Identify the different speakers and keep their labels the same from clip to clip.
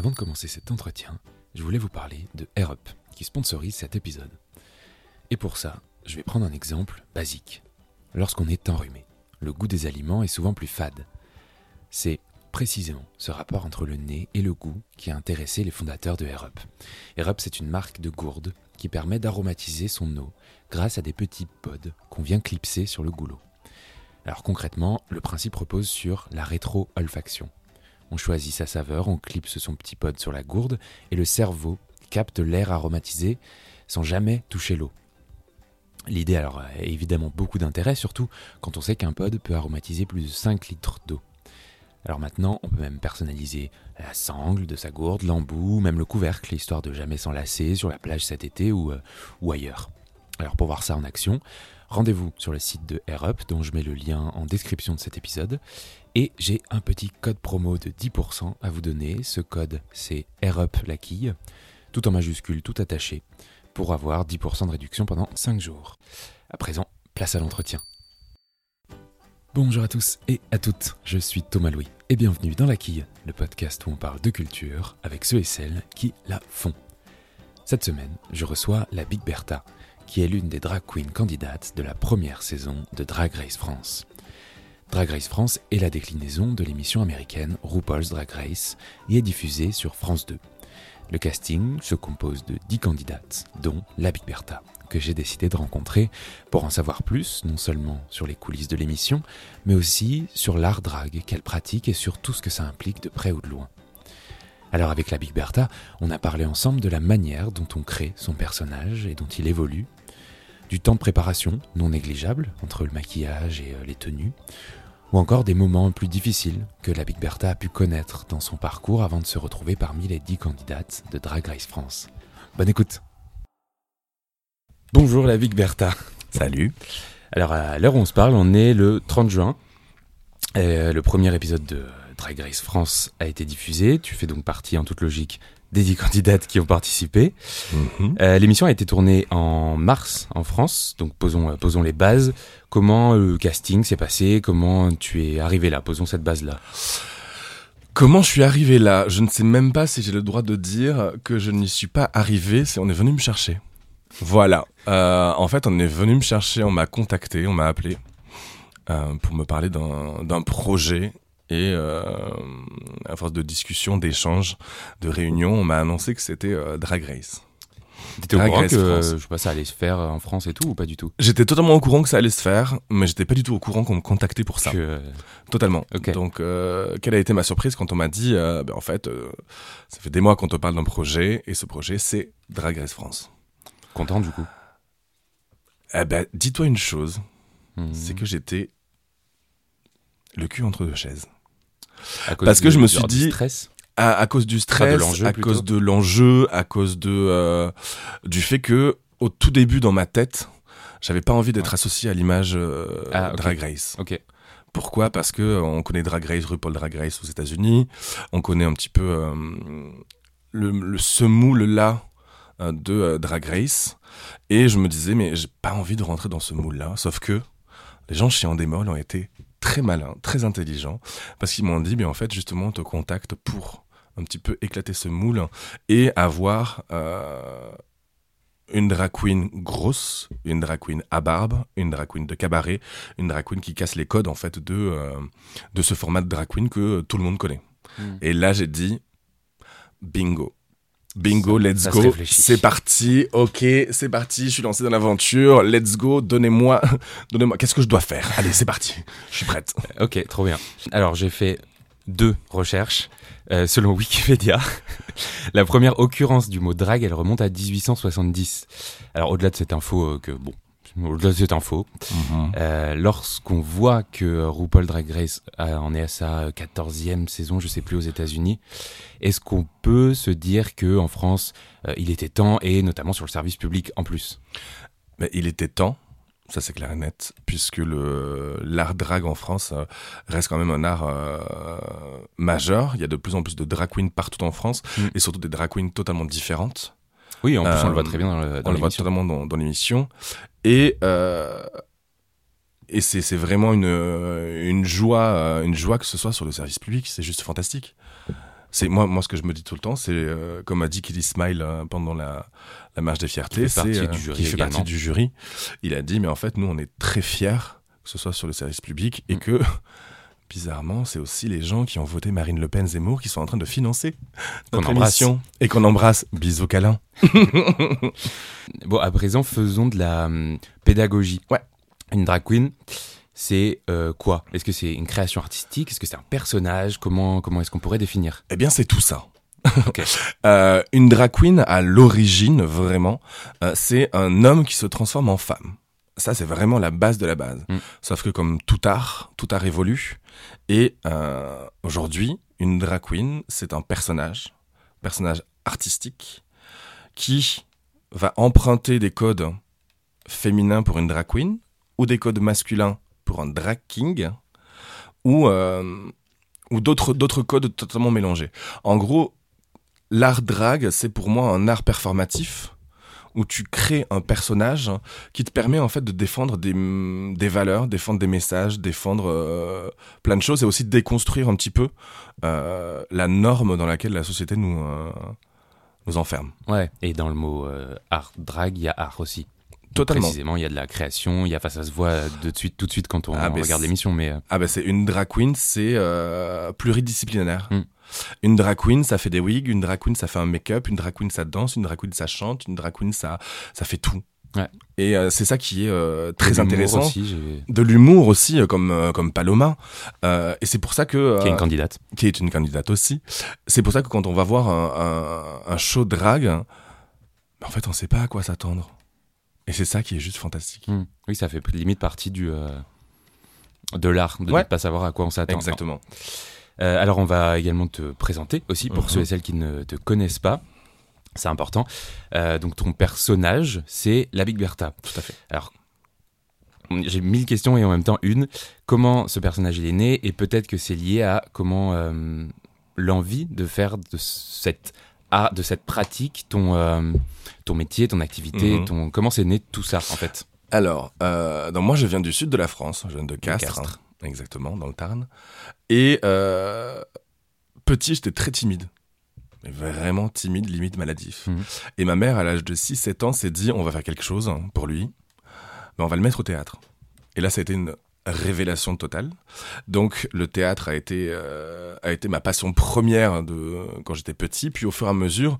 Speaker 1: Avant de commencer cet entretien, je voulais vous parler de AirUp, qui sponsorise cet épisode. Et pour ça, je vais prendre un exemple basique. Lorsqu'on est enrhumé, le goût des aliments est souvent plus fade. C'est précisément ce rapport entre le nez et le goût qui a intéressé les fondateurs de AirUp. AirUp, c'est une marque de gourde qui permet d'aromatiser son eau grâce à des petits pods qu'on vient clipser sur le goulot. Alors concrètement, le principe repose sur la rétro-olfaction. On choisit sa saveur, on clipse son petit pod sur la gourde et le cerveau capte l'air aromatisé sans jamais toucher l'eau. L'idée alors a évidemment beaucoup d'intérêt, surtout quand on sait qu'un pod peut aromatiser plus de 5 litres d'eau. Alors maintenant, on peut même personnaliser la sangle de sa gourde, l'embout, même le couvercle, histoire de jamais s'enlacer sur la plage cet été ou, euh, ou ailleurs. Alors pour voir ça en action, rendez-vous sur le site de AirUp, dont je mets le lien en description de cet épisode. Et j'ai un petit code promo de 10% à vous donner. Ce code, c'est AirUp tout en majuscule, tout attaché, pour avoir 10% de réduction pendant 5 jours. À présent, place à l'entretien. Bonjour à tous et à toutes, je suis Thomas Louis et bienvenue dans La Quille, le podcast où on parle de culture avec ceux et celles qui la font. Cette semaine, je reçois la Big Bertha, qui est l'une des drag queens candidates de la première saison de Drag Race France. Drag Race France est la déclinaison de l'émission américaine RuPaul's Drag Race et est diffusée sur France 2. Le casting se compose de 10 candidates, dont la Big Bertha que j'ai décidé de rencontrer pour en savoir plus, non seulement sur les coulisses de l'émission, mais aussi sur l'art drag qu'elle pratique et sur tout ce que ça implique de près ou de loin. Alors avec la Big Bertha, on a parlé ensemble de la manière dont on crée son personnage et dont il évolue, du temps de préparation non négligeable entre le maquillage et euh, les tenues, ou encore des moments plus difficiles que la Big Bertha a pu connaître dans son parcours avant de se retrouver parmi les dix candidates de Drag Race France. Bonne écoute Bonjour la Big Bertha.
Speaker 2: Salut.
Speaker 1: Alors à l'heure où on se parle, on est le 30 juin. Euh, le premier épisode de Drag Race France a été diffusé. Tu fais donc partie en toute logique des 10 candidates qui ont participé.
Speaker 2: Mhm.
Speaker 1: Euh, L'émission a été tournée en mars en France, donc posons, euh, posons les bases. Comment le casting s'est passé? Comment tu es arrivé là? Posons cette base-là.
Speaker 2: Comment je suis arrivé là? Je ne sais même pas si j'ai le droit de dire que je n'y suis pas arrivé, c'est on est venu me chercher. Voilà. Euh, en fait, on est venu me chercher, on m'a contacté, on m'a appelé euh, pour me parler d'un projet. Et euh, à force de discussion, d'échanges, de réunions, on m'a annoncé que c'était euh, Drag Race.
Speaker 1: T'étais au courant que
Speaker 2: France.
Speaker 1: je sais pas, ça allait se faire en France et tout ou pas du tout?
Speaker 2: J'étais totalement au courant que ça allait se faire, mais j'étais pas du tout au courant qu'on me contactait pour ça.
Speaker 1: Que, euh,
Speaker 2: Totalement.
Speaker 1: Ok.
Speaker 2: Donc, euh, quelle a été ma surprise quand on m'a dit, euh, ben, en fait, euh, ça fait des mois qu'on te parle d'un projet, et ce projet, c'est Drag Race France.
Speaker 1: content du coup?
Speaker 2: Eh ben, dis-toi une chose,
Speaker 1: Hmm.
Speaker 2: c'est que j'étais le cul entre deux chaises. Parce que je me suis dit-
Speaker 1: stress.
Speaker 2: À, à cause du stress, à
Speaker 1: plutôt.
Speaker 2: cause de l'enjeu, à cause de euh, du fait que au tout début dans ma tête, j'avais pas envie d'être
Speaker 1: Ouais.
Speaker 2: associé à l'image euh,
Speaker 1: Ah.
Speaker 2: Drag Race.
Speaker 1: Ok.
Speaker 2: Pourquoi? Parce que euh, on connaît Drag Race, RuPaul Drag Race aux États-Unis, on connaît un petit peu le, le ce moule-là euh, de Drag Race, et je me disais mais j'ai pas envie de rentrer dans ce moule-là. Sauf que les gens chez Endemol ont été très malins, très intelligents, parce qu'ils m'ont dit mais en fait justement on te contacte pour un petit peu éclater ce moule et avoir euh, une drag queen grosse, une drag queen à barbe, une drag queen de cabaret, une drag queen qui casse les codes en fait de, euh, de ce format de drag queen que tout le monde connaît.
Speaker 1: Hmm.
Speaker 2: Et là j'ai dit bingo. Bingo, let's
Speaker 1: ça
Speaker 2: go. C'est parti. Ok, c'est parti. Je suis lancé dans l'aventure. Let's go. Donnez-moi, donnez-moi. Qu'est-ce que je dois faire? Allez, c'est parti. Je suis prête.
Speaker 1: Ok, trop bien. Alors j'ai fait deux recherches euh, selon Wikipédia. La première occurrence du mot drague, elle remonte à 1870. Alors au-delà de cette info euh, que bon, au-delà de cette info, euh, lorsqu'on voit que RuPaul Drag Race euh, en est à sa 14e saison, je sais plus aux États-Unis, est-ce qu'on peut se dire que en France, euh, il était temps et notamment sur le service public en plus?
Speaker 2: Mais il était temps, ça c'est clair et net, puisque le l'art drag en France euh, reste quand même un art majeur. Il y a de plus en plus de drag queens partout en France,
Speaker 1: Mm.
Speaker 2: et surtout des drag queens totalement différentes.
Speaker 1: Oui, en plus on le voit très bien dans, le, dans
Speaker 2: on le voit totalement dans, dans l'émission. Et, euh, et c'est vraiment une, une, joie, euh, une joie que ce soit sur le service public, c'est juste fantastique. C'est moi, moi ce que je me dis tout le temps, c'est euh, comme a dit Kitty Smile euh, pendant la, la marche des fiertés,
Speaker 1: Qui fait partie
Speaker 2: c'est,
Speaker 1: du jury
Speaker 2: qui fait
Speaker 1: également.
Speaker 2: partie du jury. Il a dit, mais en fait, nous, on est très fiers que ce soit sur le service public et
Speaker 1: Mm.
Speaker 2: que bizarrement, c'est aussi les gens qui ont voté Marine Le Pen Zemmour qui sont en train de financer
Speaker 1: Qu'on
Speaker 2: notre
Speaker 1: embrasse.
Speaker 2: émission et qu'on embrasse. Bisous câlin.
Speaker 1: Bon, à présent, faisons de la hum, pédagogie.
Speaker 2: Ouais.
Speaker 1: Une drag queen, c'est euh, quoi? Est-ce que c'est une création artistique? Est-ce que c'est un personnage? Comment, comment est-ce qu'on pourrait définir?
Speaker 2: Eh bien, c'est tout ça.
Speaker 1: Ok.
Speaker 2: Euh, une drag queen, à l'origine, vraiment, euh, c'est un homme qui se transforme en femme. Ça, c'est vraiment la base de la base.
Speaker 1: Mm.
Speaker 2: Sauf que comme tout art, tout art évolue. Et euh, aujourd'hui, une drag queen, c'est un personnage, personnage artistique, qui va emprunter des codes féminins pour une drag queen, ou des codes masculins pour un drag king, ou, euh, ou d'autres d'autres codes totalement mélangés. En gros, l'art drag, c'est pour moi un art performatif où tu crées un personnage qui te permet en fait de défendre des, des valeurs, défendre des messages, défendre euh, plein de choses et aussi de déconstruire un petit peu euh, la norme dans laquelle la société nous, euh, nous enferme.
Speaker 1: Ouais. Et dans le mot art drag, il y a art aussi.
Speaker 2: Totalement.
Speaker 1: Précisément, il y a de la création, il y a, enfin, ça se voit de suite, tout de suite quand on
Speaker 2: Ah,
Speaker 1: regarde l'émission, mais
Speaker 2: Ah bah c'est une drag queen, c'est pluridisciplinaire.
Speaker 1: Mm.
Speaker 2: Une drag queen, ça fait des wigs, une drag queen, ça fait un make-up, une drag queen, ça danse, une drag queen, ça chante, une drag queen, ça, ça fait tout.
Speaker 1: Ouais.
Speaker 2: Et euh, c'est ça qui est euh, très
Speaker 1: de
Speaker 2: intéressant.
Speaker 1: Aussi,
Speaker 2: De l'humour aussi, euh, comme, comme Paloma. Et c'est pour ça que...
Speaker 1: qui est une candidate.
Speaker 2: qui est une candidate aussi. C'est pour ça que quand on va voir un, un, un show drag, en fait, on sait pas à quoi s'attendre. Et c'est ça qui est juste fantastique.
Speaker 1: Hmm. Oui, ça fait limite partie du de l'art, de
Speaker 2: Ouais.
Speaker 1: ne pas savoir à quoi on s'attend.
Speaker 2: Exactement.
Speaker 1: Euh, alors, on va également te présenter aussi pour
Speaker 2: Mhm.
Speaker 1: ceux et celles qui ne te connaissent pas. C'est important. Euh, donc, ton personnage, c'est la Big Bertha.
Speaker 2: Tout à fait.
Speaker 1: Alors, j'ai mille questions et en même temps une. Comment ce personnage il est né et peut-être que c'est lié à comment euh, l'envie de faire de cette de cette pratique ton euh, ton métier, ton activité,
Speaker 2: Mhm.
Speaker 1: ton comment c'est né tout ça en fait?
Speaker 2: Alors, euh, donc moi, je viens du sud de la France, je viens de Castres,
Speaker 1: Castres.
Speaker 2: Exactement, dans le Tarn. Et euh, petit, j'étais très timide. Vraiment timide, limite maladif.
Speaker 1: Mhm.
Speaker 2: Et ma mère, à l'âge de 6-7 ans, s'est dit on va faire quelque chose hein, pour lui, mais on va le mettre au théâtre. Et là, ça a été une révélation totale. Donc, le théâtre a été, euh, a été ma passion première de, quand j'étais petit. Puis, au fur et à mesure,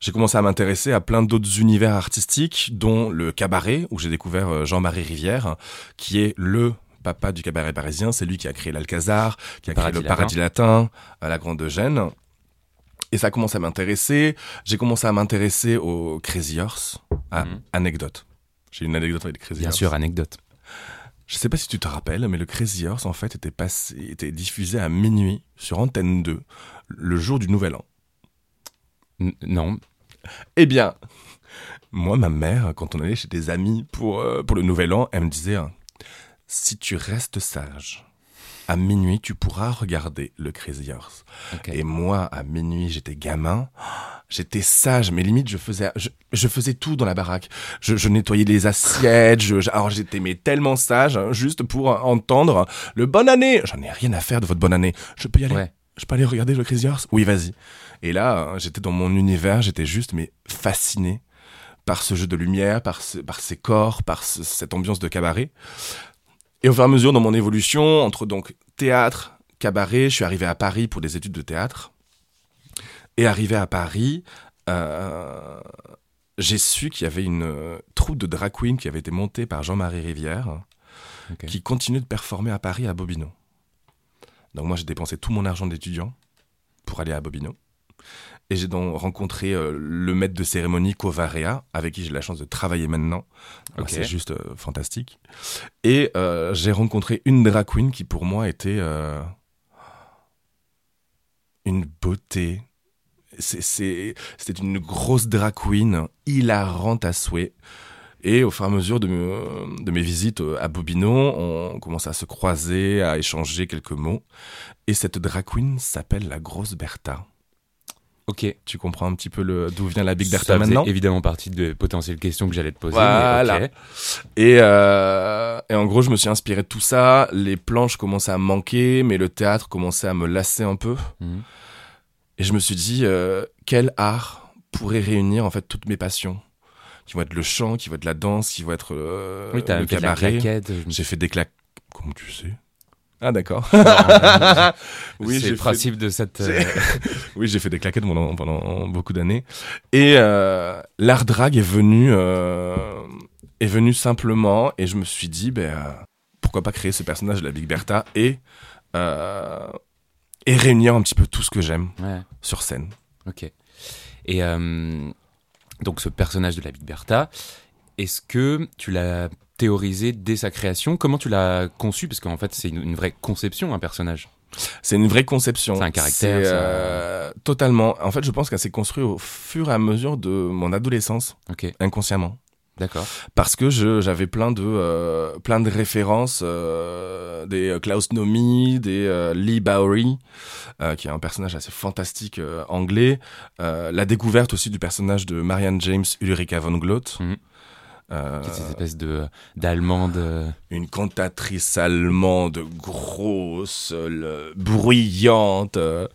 Speaker 2: j'ai commencé à m'intéresser à plein d'autres univers artistiques, dont le cabaret, où j'ai découvert euh, Jean-Marie Rivière, qui est le papa du cabaret parisien. C'est lui qui a créé l'Alcazar, qui a créé
Speaker 1: Paradis
Speaker 2: le Paradis Latin, à la Grande Eugène. Et ça a commencé à m'intéresser. J'ai commencé à m'intéresser aux Crazy Horse, à
Speaker 1: Mhm.
Speaker 2: Anecdote. J'ai une anecdote avec les Crazy
Speaker 1: Bien
Speaker 2: Horse.
Speaker 1: sûr, anecdote.
Speaker 2: Je sais pas si tu te rappelles, mais le Crazy Horse, en fait, était, passé, était diffusé à minuit sur Antenne 2, le jour du Nouvel An.
Speaker 1: N- non,
Speaker 2: Eh bien, moi, ma mère, quand on allait chez des amis pour, euh, pour le Nouvel An, elle me disait Si tu restes sage, à minuit, tu pourras regarder le Crazy Horse. Et moi, à minuit, j'étais gamin. J'étais sage, mais limite, je faisais, je, je faisais tout dans la baraque. Je, je nettoyais les assiettes. Je, alors, j'étais mais tellement sage, hein, juste pour entendre le bonne année. J'en ai rien à faire de votre bonne année. Je peux y aller.
Speaker 1: Ouais.
Speaker 2: Je peux aller regarder le Crazy Horse? Oui, vas-y. Et là, hein, j'étais dans mon univers. J'étais juste mais fasciné par ce jeu de lumière, par, ce- par ces corps, par ce- cette ambiance de cabaret. Et au fur et à mesure, dans mon évolution, entre donc théâtre, cabaret, je suis arrivé à Paris pour des études de théâtre. Et arrivé à Paris, euh, j'ai su qu'il y avait une euh, troupe de drag queen qui avait été montée par Jean-Marie Rivière, qui continuait de performer à Paris à Bobino. Donc moi, j'ai dépensé tout mon argent d'étudiant pour aller à Bobino. Et j'ai donc rencontré euh, le maître de cérémonie Covarea, avec qui j'ai la chance de travailler maintenant. C'est juste euh, fantastique. Et euh, j'ai rencontré une drag queen qui pour moi était une beauté. C'était une grosse drag queen, hilarante à souhait. Et au fur et à mesure de, me- de mes visites à Bobino, on commence à se croiser, à échanger quelques mots. Et cette drag queen s'appelle la grosse Bertha.
Speaker 1: Ok.
Speaker 2: Tu comprends un petit peu le- d'où vient la Big
Speaker 1: Ça
Speaker 2: Bertha
Speaker 1: faisait
Speaker 2: maintenant
Speaker 1: évidemment partie de potentielles questions que j'allais te poser.
Speaker 2: Voilà.
Speaker 1: mais ok.
Speaker 2: et, euh, et en gros, je me suis inspiré de tout ça. Les planches commençaient à manquer, mais le théâtre commençait à me lasser un peu.
Speaker 1: Mhm.
Speaker 2: Et je me suis dit, euh, quel art pourrait réunir en fait toutes mes passions? Qui vont être le chant, qui vont être la danse, qui vont être euh,
Speaker 1: Oui,
Speaker 2: le cabaret. J'ai fait des claques. Comment tu sais? Ah d'accord.
Speaker 1: oui, c'est le
Speaker 2: fait-
Speaker 1: principe de cette. euh,
Speaker 2: Oui, j'ai fait des claquettes pendant, pendant beaucoup d'années. Et euh, l'art drag est venu, euh, est venu simplement, et je me suis dit, ben, pourquoi pas créer ce personnage de la Big Bertha et, et réunir un petit peu tout ce que j'aime
Speaker 1: ouais.
Speaker 2: sur scène.
Speaker 1: Ok. Et donc ce personnage de la Big Bertha, est-ce que tu l'as théorisé dès sa création Comment tu l'as conçu? Parce qu'en fait, c'est une, une vraie conception, un personnage.
Speaker 2: C'est une vraie conception.
Speaker 1: C'est un caractère,
Speaker 2: euh, totalement. En fait, je pense qu'elle s'est construite au fur et à mesure de mon adolescence, inconsciemment.
Speaker 1: d'accord.
Speaker 2: parce que j'avais plein de euh, plein de références euh, des Klaus Nomi, des euh, Lee Bowery qui est un personnage assez fantastique anglais, la découverte aussi du personnage de Marianne James Ulrika von Gloat.
Speaker 1: Mhm.
Speaker 2: Euh,
Speaker 1: Cette espèce de d'allemande. euh,
Speaker 2: une cantatrice allemande grosse, le- bruyante. euh.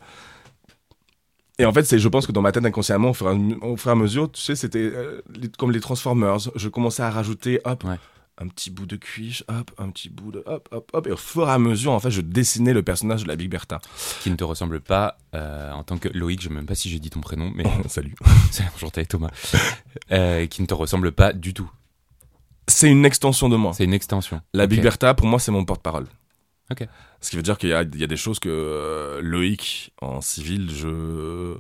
Speaker 2: Et en fait, c'est, je pense que dans ma tête inconsciemment, au fur et à, au fur et à mesure, tu sais, c'était euh, comme les Transformers. Je commençais à rajouter, hop,
Speaker 1: Ouais.
Speaker 2: un petit bout de cuisse, hop, un petit bout de, hop, hop, hop. Et au fur et à mesure, en fait, je dessinais le personnage de la Big Bertha.
Speaker 1: qui ne te ressemble pas euh, en tant que Loïc, je ne sais même pas si j'ai dit ton prénom, mais
Speaker 2: Salut.
Speaker 1: c'est enchanté Thomas, euh, qui ne te ressemble pas du tout.
Speaker 2: C'est une extension de moi.
Speaker 1: C'est une extension.
Speaker 2: La
Speaker 1: Ok.
Speaker 2: Big Bertha, pour moi, c'est mon porte-parole.
Speaker 1: Ok.
Speaker 2: Ce qui veut dire qu'il y a, il y a des choses que euh, Loïc, en civil, je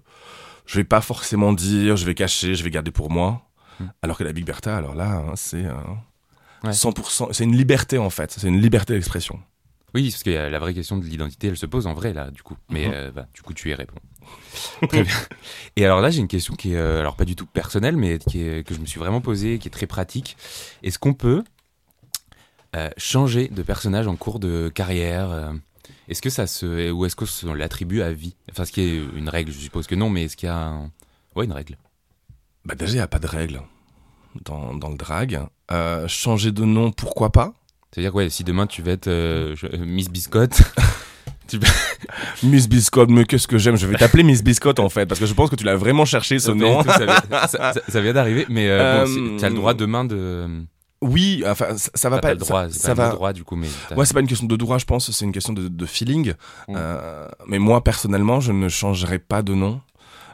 Speaker 2: je vais pas forcément dire, je vais cacher, je vais garder pour moi.
Speaker 1: Hmm.
Speaker 2: Alors que la Big Bertha, alors là, hein, c'est euh,
Speaker 1: Ouais.
Speaker 2: 100%, c'est une liberté en fait, c'est une liberté d'expression.
Speaker 1: Oui, parce que la vraie question de l'identité, elle se pose en vrai, là, du coup. Mais
Speaker 2: Mhm.
Speaker 1: euh, bah, du coup, tu y réponds. très bien. Et alors là, j'ai une question qui est, euh, alors pas du tout personnelle, mais qui est, que je me suis vraiment posée, qui est très pratique. Est-ce qu'on peut euh, changer de personnage en cours de carrière euh, Est-ce que ça se. Ou est-ce qu'on l'attribue à vie? Enfin, ce qui est une règle, je suppose que non, mais est-ce qu'il y a un... Ouais, une règle?
Speaker 2: Bah déjà, il n'y a pas de règle dans, dans le drag. Euh, changer de nom, pourquoi pas?
Speaker 1: C'est-à-dire que ouais, si demain tu veux être euh, je- euh, Miss Biscotte,
Speaker 2: Miss Biscotte, mais qu'est-ce que j'aime? Je vais t'appeler Miss Biscotte en fait, parce que je pense que tu l'as vraiment cherché ce nom.
Speaker 1: ça vient- ça- ça- ça vient d'arriver, mais euh, bon, tu as le droit demain de.
Speaker 2: Oui, enfin, ça, va pas
Speaker 1: pas le droit,
Speaker 2: ça,
Speaker 1: c'est
Speaker 2: ça
Speaker 1: pas
Speaker 2: va.
Speaker 1: le droit du coup, mais.
Speaker 2: Ouais, c'est pas une question de droit, je pense, c'est une question de, de feeling.
Speaker 1: Mm.
Speaker 2: Euh, mais moi, personnellement, je ne changerai pas de nom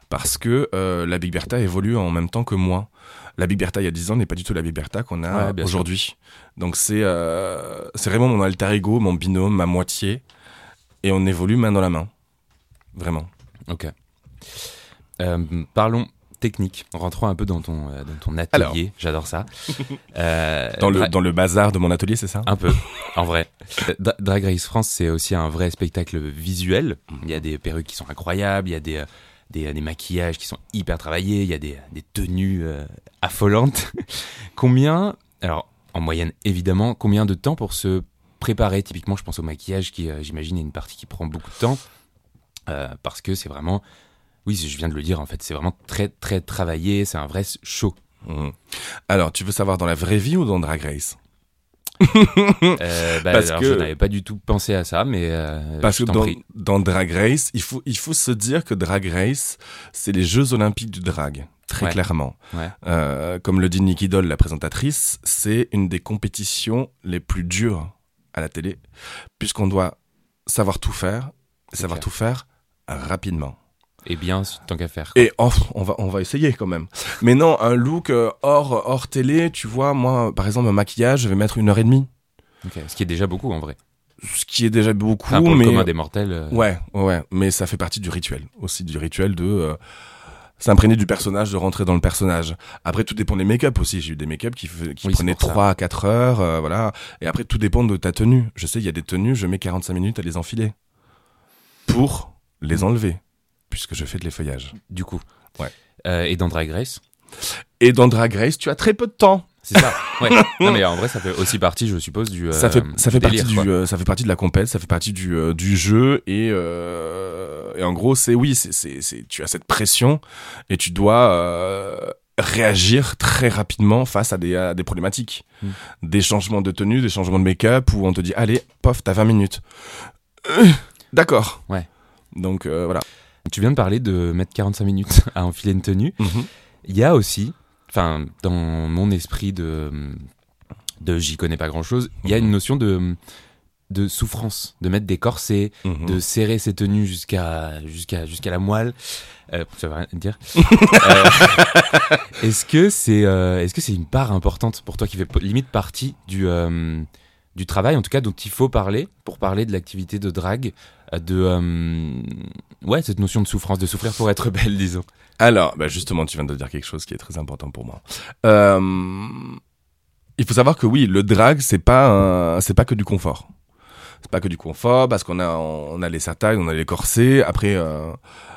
Speaker 2: parce que euh, la Big Bertha évolue en même temps que moi. La Big Bertha il y a 10 ans n'est pas du tout la Big Bertha qu'on a
Speaker 1: Ouais,
Speaker 2: aujourd'hui. Donc c'est euh, c'est vraiment mon alter ego, mon binôme, ma moitié. Et on évolue main dans la main. Vraiment.
Speaker 1: Ok. Euh, parlons technique. Rentrons un peu dans ton, euh, dans ton atelier. J'adore ça. Euh,
Speaker 2: Dans le, dans le bazar de mon atelier, c'est ça?
Speaker 1: Un peu, en vrai. Dra- Drag Race France, c'est aussi un vrai spectacle visuel. Il y a des perruques qui sont incroyables, il y a des, des, des maquillages qui sont hyper travaillés, il y a des, tenues euh, affolantes. combien, alors en moyenne évidemment, combien de temps pour se préparer? Typiquement, je pense au maquillage qui, euh, j'imagine, est une partie qui prend beaucoup de temps. Euh, parce que c'est vraiment, oui, je viens de le dire en fait, c'est vraiment très très travaillé, c'est un vrai show.
Speaker 2: Mhm. Alors, tu veux savoir dans la vraie vie ou dans Drag Race?
Speaker 1: Euh, bah,
Speaker 2: Parce
Speaker 1: alors,
Speaker 2: que-
Speaker 1: je n'avais pas du tout pensé à ça, mais euh,
Speaker 2: Parce
Speaker 1: je
Speaker 2: que dans,
Speaker 1: prie.
Speaker 2: dans Drag Race, il faut, il faut se dire que Drag Race, c'est les Jeux Olympiques du drag, très
Speaker 1: Ouais.
Speaker 2: clairement.
Speaker 1: Ouais.
Speaker 2: Euh, comme le dit Nikki Doll, la présentatrice, c'est une des compétitions les plus dures à la télé, puisqu'on doit savoir tout faire, savoir
Speaker 1: clair.
Speaker 2: tout faire rapidement.
Speaker 1: Et bien, tant qu'à faire.
Speaker 2: Et oh, on va, on va essayer quand même. Mais non, un look euh, hors, hors télé, tu vois, moi, par exemple, un maquillage, je vais mettre une heure et demie.
Speaker 1: Ce qui est déjà beaucoup en vrai.
Speaker 2: Ce qui est déjà beaucoup,
Speaker 1: Enfin, pour
Speaker 2: mais...
Speaker 1: le commun des mortels. euh,
Speaker 2: Ouais, ouais, mais ça fait partie du rituel aussi, du rituel de euh, s'imprégner du personnage, de rentrer dans le personnage. Après, tout dépend des make-up aussi. J'ai eu des make-up qui, qui
Speaker 1: Oui,
Speaker 2: prenaient
Speaker 1: pour ça.
Speaker 2: 3 à 4 heures, euh, voilà. Et après, tout dépend de ta tenue. Je sais, il y a des tenues, je mets 45 minutes à les enfiler pour les enlever, puisque je fais de l'effeuillage.
Speaker 1: Du coup.
Speaker 2: Ouais.
Speaker 1: Euh, et dans Drag Race?
Speaker 2: Et dans Drag Race, tu as très peu de temps.
Speaker 1: C'est ça. Ouais. non mais en vrai, ça fait aussi partie, je suppose, du.
Speaker 2: ça
Speaker 1: euh,
Speaker 2: fait ça fait
Speaker 1: délire,
Speaker 2: partie
Speaker 1: quoi.
Speaker 2: du euh, ça fait partie de la compète ça fait partie du euh, du jeu et euh, et en gros c'est oui c'est c'est c'est tu as cette pression et tu dois euh, réagir très rapidement face à des à des problématiques
Speaker 1: Mm.
Speaker 2: des changements de tenue des changements de make-up où on te dit allez pof t'as 20 minutes Euh, d'accord
Speaker 1: Ouais.
Speaker 2: donc euh, voilà
Speaker 1: tu viens de parler de mettre 45 minutes à enfiler une tenue.
Speaker 2: Mhm.
Speaker 1: Il y a aussi, enfin, dans mon esprit de, de j'y connais pas grand chose, il y a
Speaker 2: Mhm.
Speaker 1: une notion de, de souffrance, de mettre des corsets,
Speaker 2: Mhm.
Speaker 1: de serrer ses tenues jusqu'à jusqu'à jusqu'à la moelle. Euh, ça veut rien dire. Euh, est-ce que c'est euh, est-ce que c'est une part importante pour toi qui fait limite partie du du travail en tout cas dont il faut parler pour parler de l'activité de drague euh, de euh, ouais cette notion de souffrance de souffrir pour être belle disons.
Speaker 2: Alors, bah justement, tu viens de dire quelque chose qui est très important pour moi. Euh, il faut savoir que oui, le drag, c'est pas c'est pas que du confort. C'est pas que du confort parce qu'on a on a les satanes, on a les corsets. Après, euh,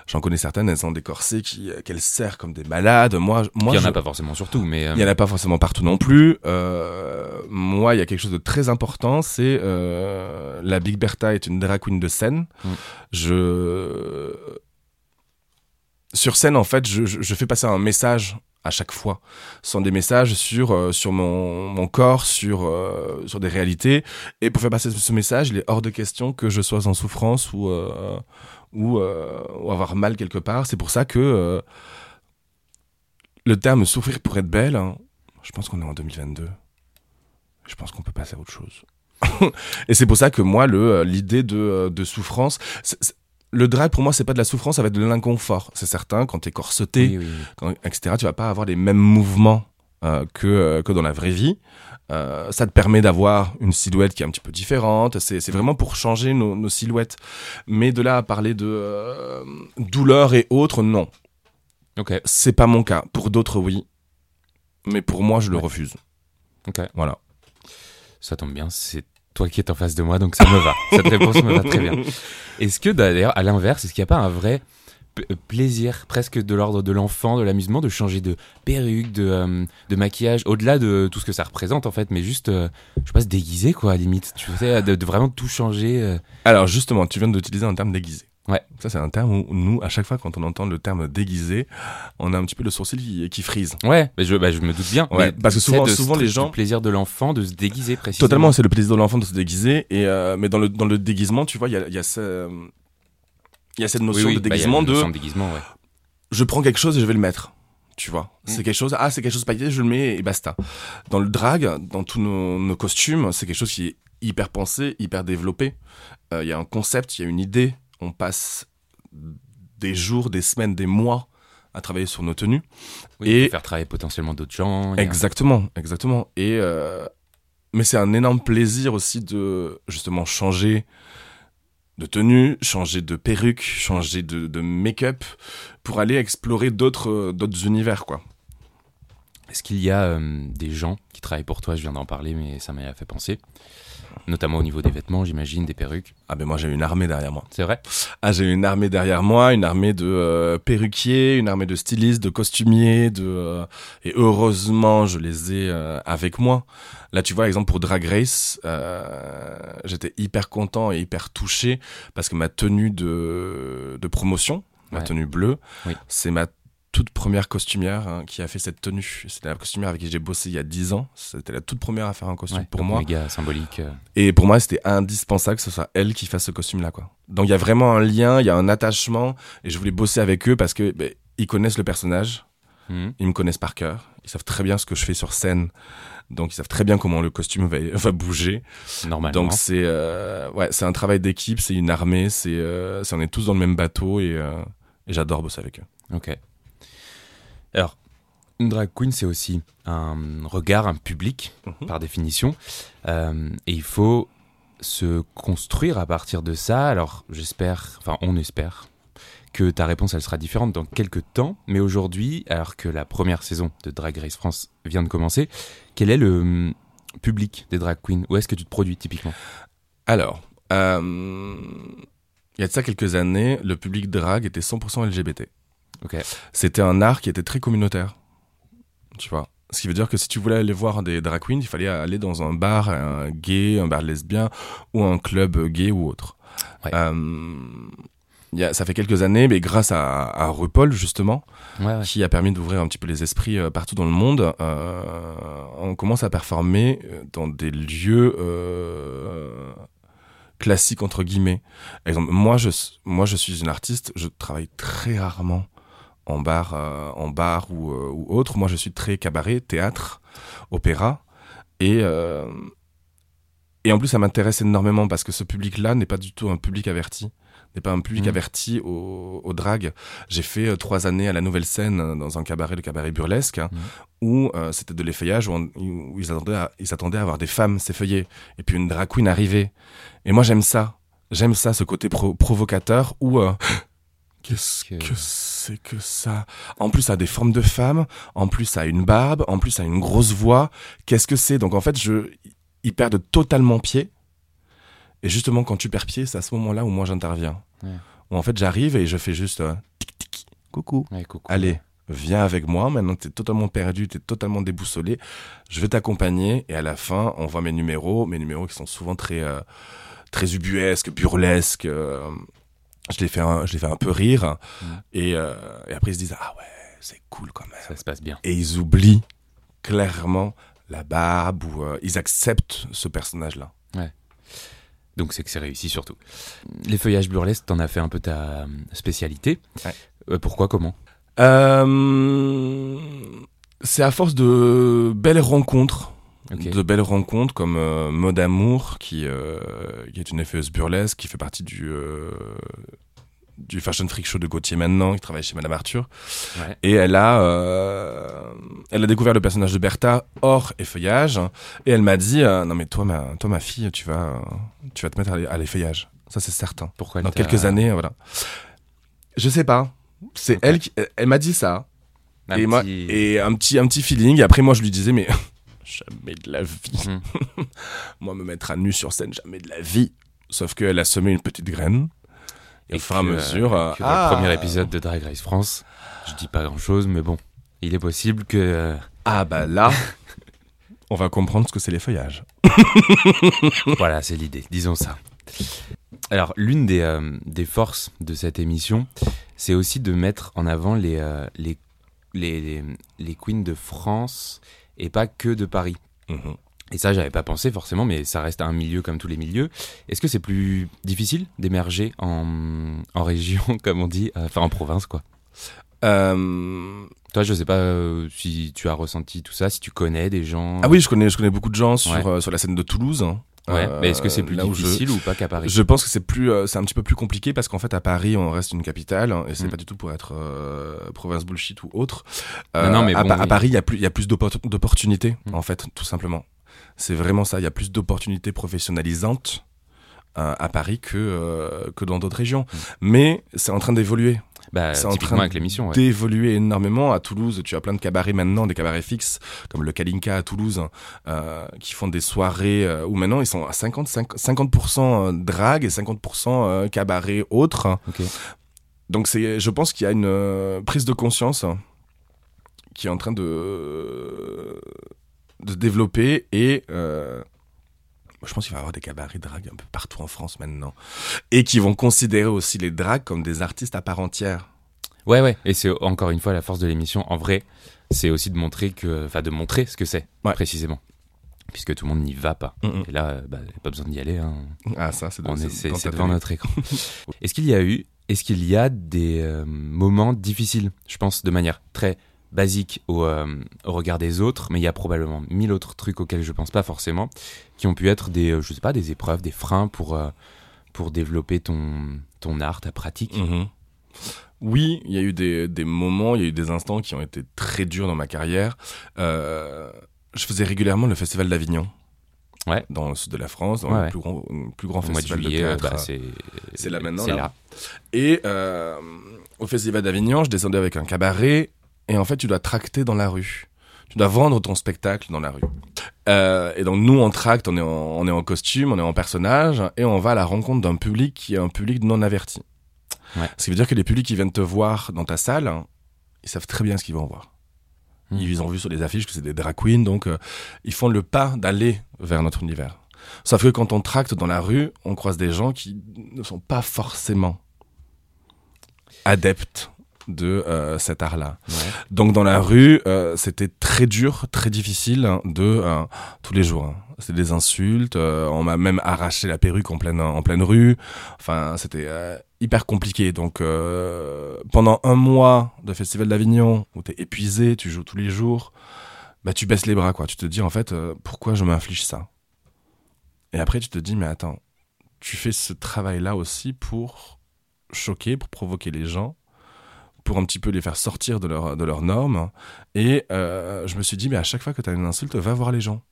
Speaker 2: j'en connais certaines, elles ont des corsets qui qu'elles serrent comme des malades. Moi, moi,
Speaker 1: il y en
Speaker 2: je-
Speaker 1: a pas forcément surtout mais euh,
Speaker 2: il y en a pas forcément partout non plus. Euh, moi, il y a quelque chose de très important, c'est euh, la Big Bertha est une drag queen de scène.
Speaker 1: Mm.
Speaker 2: Je sur scène, en fait, je, je, fais passer un message à chaque fois. Ce sont des messages sur euh, sur mon, mon corps, sur euh, sur des réalités. Et pour faire passer ce message, il est hors de question que je sois en souffrance ou euh, ou, euh, ou avoir mal quelque part. C'est pour ça que euh, le terme souffrir pour être belle, hein, je pense qu'on est en 2022. Je pense qu'on peut passer à autre chose. et c'est pour ça que moi, euh, l'idée de, de souffrance, c'est- c'est- le drag pour moi, c'est pas de la souffrance, ça va être de l'inconfort. C'est certain, quand t'es corseté,
Speaker 1: oui, oui, oui.
Speaker 2: quand- etc., tu vas pas avoir les mêmes mouvements euh, que, euh, que dans la vraie vie. Euh, ça te permet d'avoir une silhouette qui est un petit peu différente. C'est c'est vraiment pour changer nos, nos silhouettes. Mais de là à parler de douleur et autres, non.
Speaker 1: Ok,
Speaker 2: C'est pas mon cas. Pour d'autres, oui. Mais pour moi, je le
Speaker 1: Ouais.
Speaker 2: refuse.
Speaker 1: ok.
Speaker 2: Voilà.
Speaker 1: Ça tombe bien, c'est toi qui es en face de moi, donc ça me va. Cette réponse me va très bien. Est-ce que d'ailleurs, à l'inverse, est-ce qu'il n'y a pas un vrai euh, plaisir, presque de l'ordre de l'enfant, de l'amusement, de changer de perruque, de, euh, de maquillage, au-delà de tout ce que ça représente en fait, mais juste, euh, je sais pas, se déguiser quoi, à limite, tu sais, de, de vraiment tout changer. euh.
Speaker 2: Alors justement, tu viens d'utiliser un terme déguisé.
Speaker 1: Ouais.
Speaker 2: Ça, c'est un terme où nous, à chaque fois, quand on entend le terme déguisé, on a un petit peu le sourcil qui, qui frise.
Speaker 1: Ouais, mais je, bah, je me doute bien.
Speaker 2: Ouais,
Speaker 1: mais
Speaker 2: parce que souvent- souvent, les gens-
Speaker 1: plaisir de l'enfant de se déguiser précisément.
Speaker 2: Totalement, c'est le plaisir de l'enfant de se déguiser. Et euh, mais dans le dans le déguisement, tu vois, il y a y a ce- y a cette
Speaker 1: Oui,
Speaker 2: notion
Speaker 1: oui,
Speaker 2: de
Speaker 1: bah, il y a
Speaker 2: déguisement de
Speaker 1: notion de déguisement, ouais.
Speaker 2: je prends quelque chose et je vais le mettre. Tu vois,
Speaker 1: Mm.
Speaker 2: c'est quelque chose. Ah, c'est quelque chose pailleté, je le mets et basta. Dans le drag, dans tous nos, nos costumes, c'est quelque chose qui est hyper pensé, hyper développé. Euh, Il y a un concept, il y a une idée. On passe des jours, des semaines, des mois à travailler sur nos tenues.
Speaker 1: Oui,
Speaker 2: Et-
Speaker 1: faire travailler potentiellement d'autres gens. a-
Speaker 2: Exactement, exactement. Et euh, mais c'est un énorme plaisir aussi de justement changer de tenue, changer de perruque, changer de, de make-up pour aller explorer d'autres d'autres univers quoi.
Speaker 1: Est-ce qu'il y a euh, des gens qui travaillent pour toi? Je viens d'en parler, mais ça m'a fait penser. Notamment au niveau des vêtements, j'imagine, des perruques.
Speaker 2: Ah ben moi j'ai une armée derrière moi.
Speaker 1: C'est vrai
Speaker 2: Ah j'ai une armée derrière moi, une armée de euh, perruquiers, une armée de stylistes, de costumiers, de euh, et heureusement je les ai euh, avec moi. Là tu vois exemple pour Drag Race, j'étais hyper content et hyper touché parce que ma tenue de de promotion, ma
Speaker 1: Ouais.
Speaker 2: tenue bleue,
Speaker 1: Oui.
Speaker 2: c'est ma toute première costumière hein, qui a fait cette tenue. C'était la costumière avec qui j'ai bossé il y a 10 ans. C'était la toute première à faire un costume
Speaker 1: Ouais,
Speaker 2: pour moi.
Speaker 1: Méga symbolique. euh.
Speaker 2: Et pour moi, c'était indispensable que ce soit elle qui fasse ce costume-là, quoi. Donc il y a vraiment un lien, il y a un attachement, et je voulais bosser avec eux parce que ben, ils connaissent le personnage,
Speaker 1: Mhm.
Speaker 2: ils me connaissent par cœur, ils savent très bien ce que je fais sur scène, donc ils savent très bien comment le costume va, va bouger.
Speaker 1: Normalement.
Speaker 2: Donc c'est euh, ouais, c'est un travail d'équipe, c'est une armée, c'est euh, on est tous dans le même bateau et, euh, et j'adore bosser avec eux.
Speaker 1: Ok. Alors, une drag queen, c'est aussi un regard, un public,
Speaker 2: Mhm.
Speaker 1: par définition. Euh, et il faut se construire à partir de ça. Alors, j'espère, enfin, on espère que ta réponse, elle sera différente dans quelques temps. Mais aujourd'hui, alors que la première saison de Drag Race France vient de commencer, quel est le hum, public des drag queens? Où est-ce que tu te produis typiquement?
Speaker 2: Alors, euh, il y a de ça quelques années, le public drag était 100% LGBT.
Speaker 1: Ok.
Speaker 2: c'était un art qui était très communautaire. Tu vois. Ce qui veut dire que si tu voulais aller voir des drag queens, il fallait aller dans un bar un gay, un bar lesbien ou un club gay ou autre.
Speaker 1: Ouais.
Speaker 2: Euh, il y a, ça fait quelques années, mais grâce à, à RuPaul justement,
Speaker 1: Ouais, ouais.
Speaker 2: qui a permis d'ouvrir un petit peu les esprits euh, partout dans le monde, euh, on commence à performer dans des lieux euh, classique entre guillemets. Exemple, moi je moi je suis une artiste, je travaille très rarement en bar euh, en bar ou, euh, ou, autre. Moi je suis très cabaret, théâtre, opéra et euh, et en plus ça m'intéresse énormément parce que ce public là n'est pas du tout un public averti n'est pas un public
Speaker 1: Mhm.
Speaker 2: averti au, au drag. J'ai fait euh, trois années à la Nouvelle Scène dans un cabaret, le cabaret burlesque, hein,
Speaker 1: Mhm.
Speaker 2: où euh, c'était de l'effeuillage, où, ils, attendaient à, ils s'attendaient à avoir des femmes s'effeuiller, et puis une drag queen arrivait. Et moi j'aime ça, j'aime ça, ce côté pro- provocateur où euh, qu'est-ce
Speaker 1: Que-
Speaker 2: que c'est que ça En plus, ça a des formes de femmes, en plus, ça a une barbe, en plus, ça a une grosse voix. Qu'est-ce que c'est? Donc en fait, je, ils perdent totalement pied. Et justement, quand tu perds pied, c'est à ce moment-là où moi j'interviens.
Speaker 1: Ouais.
Speaker 2: Où en fait, j'arrive et je fais juste euh, tic tic, coucou.
Speaker 1: Ouais, coucou.
Speaker 2: Allez, viens avec moi. Maintenant, t'es totalement perdu, t'es totalement déboussolé. Je vais t'accompagner et à la fin, on voit mes numéros, mes numéros qui sont souvent très, euh, très ubuesques, burlesques. euh, je les fais, un, je les fais un peu rire
Speaker 1: Mm.
Speaker 2: et, euh, et après ils se disent ah ouais, c'est cool quand même.
Speaker 1: Ça se passe bien.
Speaker 2: Et ils oublient clairement la barbe ou euh, ils acceptent ce personnage-là.
Speaker 1: Donc c'est que c'est réussi surtout. Les feuillages burlesques, t'en as fait un peu ta euh, spécialité.
Speaker 2: Ouais.
Speaker 1: Euh, pourquoi, comment?
Speaker 2: C'est à force de belles rencontres De belles rencontres comme euh, Amour qui, euh, qui est une effeuse burlesque qui fait partie du euh, du Fashion Freak Show de Gauthier maintenant qui travaille chez Madame Arthur.
Speaker 1: Ouais.
Speaker 2: et elle a euh, elle a découvert le personnage de Bertha hors effeuillage et elle m'a dit non mais toi ma toi ma fille tu vas tu vas te mettre à l'e- à l'effeuillage. Ça c'est certain.
Speaker 1: Pourquoi
Speaker 2: dans quelques années voilà. Je sais pas. C'est elle qui elle, m'a dit ça.
Speaker 1: Un
Speaker 2: et moi et un petit un petit feeling. Et après moi je lui disais mais jamais de la vie
Speaker 1: Mhm.
Speaker 2: moi me mettre à nu sur scène jamais de la vie sauf qu'elle a semé une petite graine et, au fur et à mesure
Speaker 1: euh,
Speaker 2: euh,
Speaker 1: que
Speaker 2: ah,
Speaker 1: le premier épisode de Drag Race France, je dis pas grand chose, mais bon, il est possible que. euh,
Speaker 2: ah bah là on va comprendre ce que c'est les feuillages
Speaker 1: voilà, c'est l'idée, disons ça. Alors, l'une des, euh, des forces de cette émission, c'est aussi de mettre en avant les, euh, les, les, les, les queens de France et pas que de Paris.
Speaker 2: Mhm.
Speaker 1: Et ça, j'avais pas pensé forcément, mais ça reste un milieu comme tous les milieux. Est-ce que c'est plus difficile d'émerger en, en région, comme on dit, euh, enfin en province, quoi?
Speaker 2: Euh,
Speaker 1: Toi, je sais pas euh, si tu as ressenti tout ça, si tu connais des gens.
Speaker 2: ah oui je connais je connais beaucoup de gens sur
Speaker 1: Ouais.
Speaker 2: euh, sur la scène de Toulouse hein.
Speaker 1: Ouais,
Speaker 2: Euh,
Speaker 1: mais est-ce que c'est plus
Speaker 2: où je-
Speaker 1: difficile ou pas qu'à Paris?
Speaker 2: Je pense que c'est plus, euh, c'est un petit peu plus compliqué parce qu'en fait à Paris on reste une capitale hein, et c'est
Speaker 1: Mm.
Speaker 2: pas du tout pour être euh, province bullshit ou autre.
Speaker 1: Non, non, mais
Speaker 2: à,
Speaker 1: bon,
Speaker 2: Pa- à
Speaker 1: oui.
Speaker 2: Paris il y a plus, il y a plus d'oppor- d'opportunités
Speaker 1: Mm.
Speaker 2: en fait tout simplement. C'est vraiment ça. Il y a plus d'opportunités professionnalisantes à Paris que que dans d'autres régions.
Speaker 1: Mm.
Speaker 2: Mais c'est en train d'évoluer.
Speaker 1: Bah,
Speaker 2: c'est en train
Speaker 1: avec l'émission, ouais.
Speaker 2: d'évoluer énormément. À Toulouse, tu as plein de cabarets maintenant, des cabarets fixes, comme le Kalinka à Toulouse, euh, qui font des soirées euh, où maintenant ils sont à 50, 50%, 50% drague et 50% euh, cabaret autres.
Speaker 1: Ok.
Speaker 2: Donc c'est, je pense qu'il y a une euh, prise de conscience qui est en train de, de développer et euh, je pense qu'il va y avoir des cabarets drague un peu partout en France maintenant et qui vont considérer aussi les dragues comme des artistes à part entière.
Speaker 1: Ouais, ouais. Et c'est encore une fois la force de l'émission. En vrai, c'est aussi de montrer que, enfin, de montrer ce que c'est
Speaker 2: Ouais.
Speaker 1: puisque tout le monde n'y va pas.
Speaker 2: Mhm.
Speaker 1: Et là, euh, bah, pas besoin d'y aller. hein.
Speaker 2: Ah ça c'est
Speaker 1: devant notre écran. est-ce qu'il y a eu, est-ce qu'il y a des euh, moments difficiles, je pense, de manière très basique au, euh, au regard des autres, mais il y a probablement mille autres trucs auxquels je pense pas forcément, qui ont pu être des, euh, je sais pas, des épreuves, des freins pour euh, pour développer ton ton art, ta pratique.
Speaker 2: Mhm. Oui, il y a eu des, des moments, il y a eu des instants qui ont été très durs dans ma carrière. Euh, je faisais régulièrement le festival d'Avignon.
Speaker 1: Ouais.
Speaker 2: Dans le sud de la France, dans
Speaker 1: Ouais,
Speaker 2: le plus grand, le plus grand
Speaker 1: de
Speaker 2: festival
Speaker 1: juillet,
Speaker 2: de théâtre.
Speaker 1: bah, c'est
Speaker 2: là maintenant,
Speaker 1: C'est
Speaker 2: là.
Speaker 1: là.
Speaker 2: Et euh, au festival d'Avignon, je descendais avec un cabaret et en fait, tu dois tracter dans la rue. Tu dois vendre ton spectacle dans la rue. Euh, et donc nous, on tracte, on est, en, on est en costume, on est en personnage et on va à la rencontre d'un public qui est un public non averti.
Speaker 1: Ouais.
Speaker 2: Ce qui veut dire que les publics qui viennent te voir dans ta salle, ils savent très bien ce qu'ils vont voir.
Speaker 1: Hmm.
Speaker 2: Ils ont vu sur les affiches que c'est des drag queens, donc euh, ils font le pas d'aller vers notre univers. Sauf que quand on tracte dans la rue, on croise des gens qui ne sont pas forcément adeptes de euh, cet art-là.
Speaker 1: Ouais.
Speaker 2: Donc dans la rue, euh, c'était très dur, très difficile hein, de euh, tous les jours. hein. C'était des insultes. on m'a même arraché la perruque en pleine en pleine rue. Enfin, c'était hyper compliqué. Donc pendant un mois de festival d'Avignon où t'es épuisé, tu joues tous les jours, bah tu baisses les bras quoi. Tu te dis en fait pourquoi je m'inflige ça? Et après tu te dis mais attends, tu fais ce travail-là aussi pour choquer, pour provoquer les gens? Pour un petit peu les faire sortir de leur de leurs normes et euh, je me suis dit mais à chaque fois que tu as une insulte va voir les gens.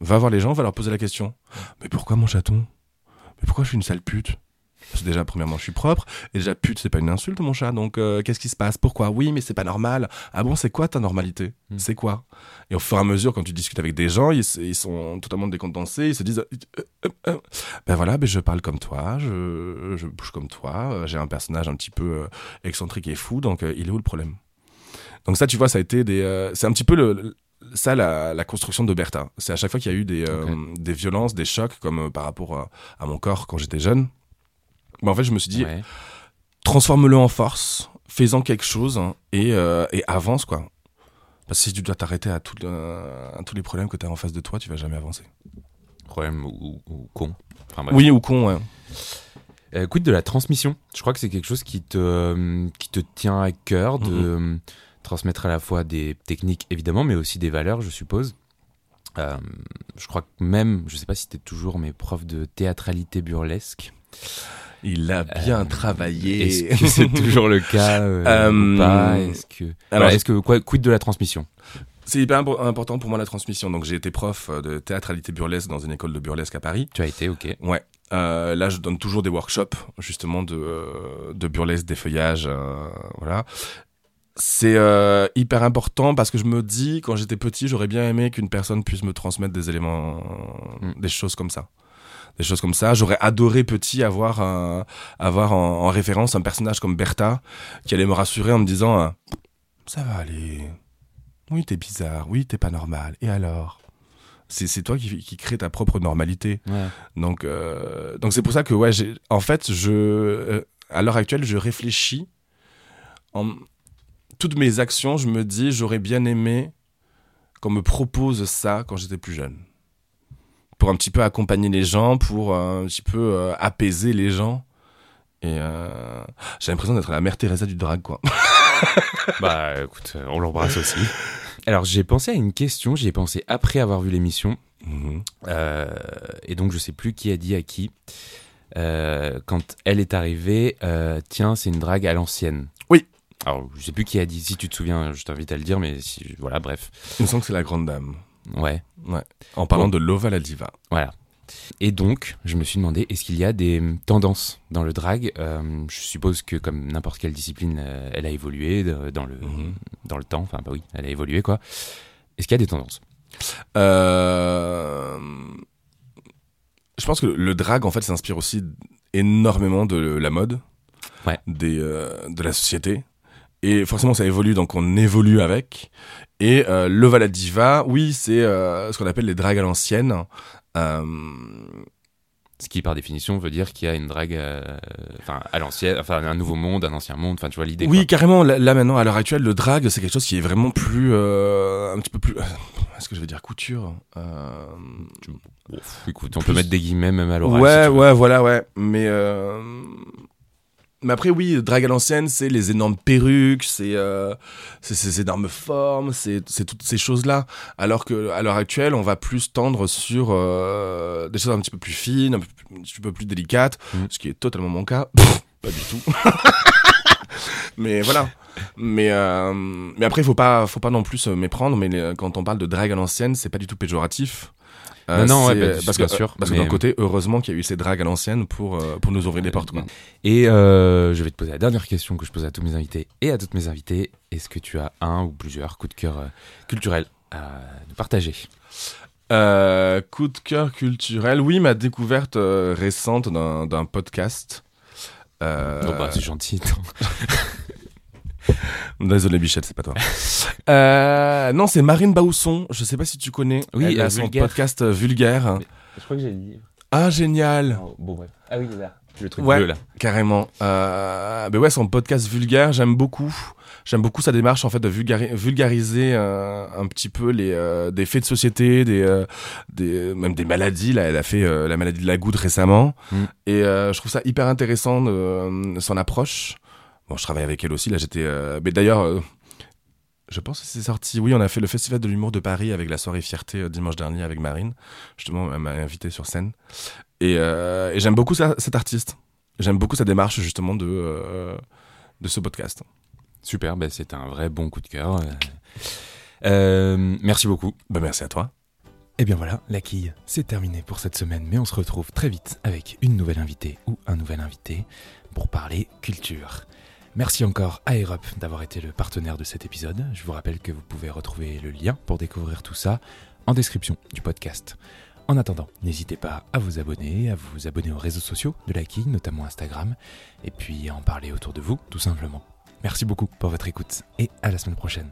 Speaker 2: Va voir les gens va leur poser la question. Mais pourquoi mon chaton? Mais pourquoi je suis une sale pute? Parce que déjà premièrement je suis propre. Et déjà pute c'est pas une insulte mon chat. Donc euh, qu'est-ce qui se passe? Pourquoi? Oui mais c'est pas normal. Ah bon c'est quoi ta normalité?
Speaker 1: Mm.
Speaker 2: c'est quoi? Et au fur et à mesure quand tu discutes avec des gens ils, sont totalement décontenancés ils se disent euh, euh, ben voilà ben je parle comme toi. Je, je bouge comme toi. J'ai un personnage un petit peu excentrique et fou. Donc il est où le problème? Donc ça tu vois ça a été des c'est un petit peu le, le- ça la, la construction de Bertha c'est à chaque fois qu'il y a eu des euh, des violences des chocs comme euh, par rapport à, à mon corps quand j'étais jeune ben, en fait je me suis dit
Speaker 1: Ouais.
Speaker 2: transforme-le en force, fais-en quelque chose hein, et, euh, et avance quoi. Parce que si tu dois t'arrêter à, tout, euh, à tous les problèmes que tu as en face de toi, tu vas jamais avancer.
Speaker 1: Problème ou, ou- ou con. Enfin.
Speaker 2: Oui ou con, ouais.
Speaker 1: Euh, quid de la transmission? Je crois que c'est quelque chose qui te, euh, qui te tient à cœur de
Speaker 2: Mhm.
Speaker 1: euh, transmettre à la fois des techniques, évidemment, mais aussi des valeurs, je suppose. Euh, je crois que même, je sais pas si c'était toujours mes profs de théâtralité burlesque.
Speaker 2: Il a bien travaillé.
Speaker 1: Est-ce que c'est toujours le cas euh,
Speaker 2: Euh,
Speaker 1: ou pas Est-ce que,
Speaker 2: alors,
Speaker 1: voilà, est-ce que quoi, quid de la transmission?
Speaker 2: C'est hyper impo- important pour moi la transmission. Donc j'ai été prof euh, de théâtralité burlesque dans une école de burlesque à Paris.
Speaker 1: Tu as été, ok.
Speaker 2: Ouais. Euh, là, je donne toujours des workshops justement de, euh, de burlesque, des feuillages, euh, voilà. C'est euh, hyper important parce que je me dis, quand j'étais petit, j'aurais bien aimé qu'une personne puisse me transmettre des éléments,
Speaker 1: Mm.
Speaker 2: des choses comme ça. Des choses comme ça. J'aurais adoré petit avoir, un- avoir en, en référence un personnage comme Bertha qui allait me rassurer en me disant euh, Ça va aller. Oui, t'es bizarre. Oui, t'es pas normal. Et alors? C'est c'est toi qui, qui crée ta propre normalité.
Speaker 1: Ouais.
Speaker 2: Donc, euh, donc c'est pour ça que ouais, en fait, je, euh, à l'heure actuelle, je réfléchis. En toutes mes actions, je me dis, j'aurais bien aimé qu'on me propose ça quand j'étais plus jeune, pour un petit peu accompagner les gens, pour euh, un petit peu euh, apaiser les gens. Et euh, j'ai l'impression d'être la mère Teresa du drag, quoi.
Speaker 1: Bah écoute, on l'embrasse aussi. Alors j'ai pensé à une question, j'y ai pensé après avoir vu l'émission.
Speaker 2: Mhm.
Speaker 1: Euh, et donc je sais plus qui a dit à qui. Euh, quand elle est arrivée, euh, tiens, c'est une drague à l'ancienne.
Speaker 2: Oui.
Speaker 1: Alors je sais plus qui a dit. Si tu te souviens, je t'invite à le dire. Mais si, voilà, bref.
Speaker 2: Il me semble que c'est la grande dame.
Speaker 1: Ouais,
Speaker 2: En parlant
Speaker 1: Bon.
Speaker 2: de Lova la diva.
Speaker 1: voilà. Et donc je me suis demandé, est-ce qu'il y a des hum, tendances dans le drag? Euh, Je suppose que comme n'importe quelle discipline, euh, elle a évolué euh, dans le
Speaker 2: Mhm.
Speaker 1: dans le temps. Enfin bah oui, elle a évolué quoi. Est-ce qu'il y a des tendances?
Speaker 2: Euh, Je pense que le drag, en fait, s'inspire aussi énormément de la mode,
Speaker 1: Ouais.
Speaker 2: des, de la société. Et forcément, ça évolue, donc on évolue avec. Et euh, le Vala Diva, oui, c'est euh, ce qu'on appelle les drags à l'ancienne. Euh,
Speaker 1: Ce qui, par définition, veut dire qu'il y a une drague, euh, enfin, à l'ancienne, enfin, un nouveau monde, un ancien monde, enfin, tu vois l'idée.
Speaker 2: oui, carrément. Là, là, maintenant, à l'heure actuelle, le drag, c'est quelque chose qui est vraiment plus, euh, un petit peu plus. Est-ce que je vais dire couture Euh.
Speaker 1: Ouf, écoute, on
Speaker 2: Plus-
Speaker 1: peut mettre des guillemets même à l'oral.
Speaker 2: Ouais,
Speaker 1: si veux.
Speaker 2: ouais, voilà, ouais. Mais, euh... mais après, oui, drag à l'ancienne, c'est les énormes perruques, c'est euh, ces énormes formes, c'est toutes ces choses-là. Alors que à l'heure actuelle, on va plus tendre sur euh, des choses un petit peu plus fines, un, peu plus- un petit peu plus délicates,
Speaker 1: Mhm.
Speaker 2: ce qui est totalement mon cas. pas du tout. mais voilà. Mais euh, mais après, il faut pas faut pas non plus se méprendre. Mais les- quand on parle de drag à l'ancienne, c'est pas du tout péjoratif. Euh,
Speaker 1: Non, non, ouais, bah,
Speaker 2: parce
Speaker 1: bien
Speaker 2: que,
Speaker 1: sûr,
Speaker 2: Parce que d'un côté, heureusement qu'il y a eu ces drags à l'ancienne pour, euh, pour nous ouvrir des portes. Quoi.
Speaker 1: Et euh, je vais te poser la dernière question que je pose à tous mes invités et à toutes mes invitées. Est-ce que tu as un ou plusieurs coups de cœur euh, culturels à nous partager?
Speaker 2: Euh, coup de cœur culturel, oui, ma découverte euh, récente d'un podcast. Euh,
Speaker 1: Non, bah, c'est gentil.
Speaker 2: Désolé Bichette, c'est pas toi. Euh, non, c'est Marine Bausson. Je sais pas si tu connais.
Speaker 1: Oui,
Speaker 2: Elle a
Speaker 1: euh,
Speaker 2: son
Speaker 1: Vulgaire.
Speaker 2: podcast euh, Vulgaire.
Speaker 1: Je crois que j'ai dit.
Speaker 2: Ah, génial.
Speaker 1: bon, bref. Ah oui, là. Le truc
Speaker 2: Ouais.
Speaker 1: bleu là.
Speaker 2: Carrément. Euh, ben ouais, son podcast vulgaire, j'aime beaucoup. J'aime beaucoup sa démarche en fait de vulgari- vulgariser euh, un petit peu les euh, des faits de société, des, euh, des même des maladies. Là, elle a fait la maladie de la goutte récemment,
Speaker 1: Mm.
Speaker 2: et je trouve ça hyper intéressant de, son approche. Bon, je travaille avec elle aussi. Là, j'étais. euh, mais d'ailleurs. euh, je pense que c'est sorti. Oui, on a fait le Festival de l'humour de Paris avec la soirée Fierté euh, dimanche dernier avec Marine. Justement, elle m'a invité sur scène. Et, et j'aime beaucoup ça- cet artiste. J'aime beaucoup sa démarche justement de, de ce podcast.
Speaker 1: Super, bah, c'est un vrai bon coup de cœur. Euh, merci beaucoup.
Speaker 2: Bah, merci à toi.
Speaker 1: Et bien voilà, la quille, c'est terminé pour cette semaine, mais on se retrouve très vite avec une nouvelle invitée ou un nouvel invité pour parler culture. Merci encore à Aerup d'avoir été le partenaire de cet épisode. Je vous rappelle que vous pouvez retrouver le lien pour découvrir tout ça en description du podcast. En attendant, n'hésitez pas à vous abonner, à vous abonner aux réseaux sociaux de quille, notamment Instagram, et puis à en parler autour de vous, tout simplement. Merci beaucoup pour votre écoute et à la semaine prochaine.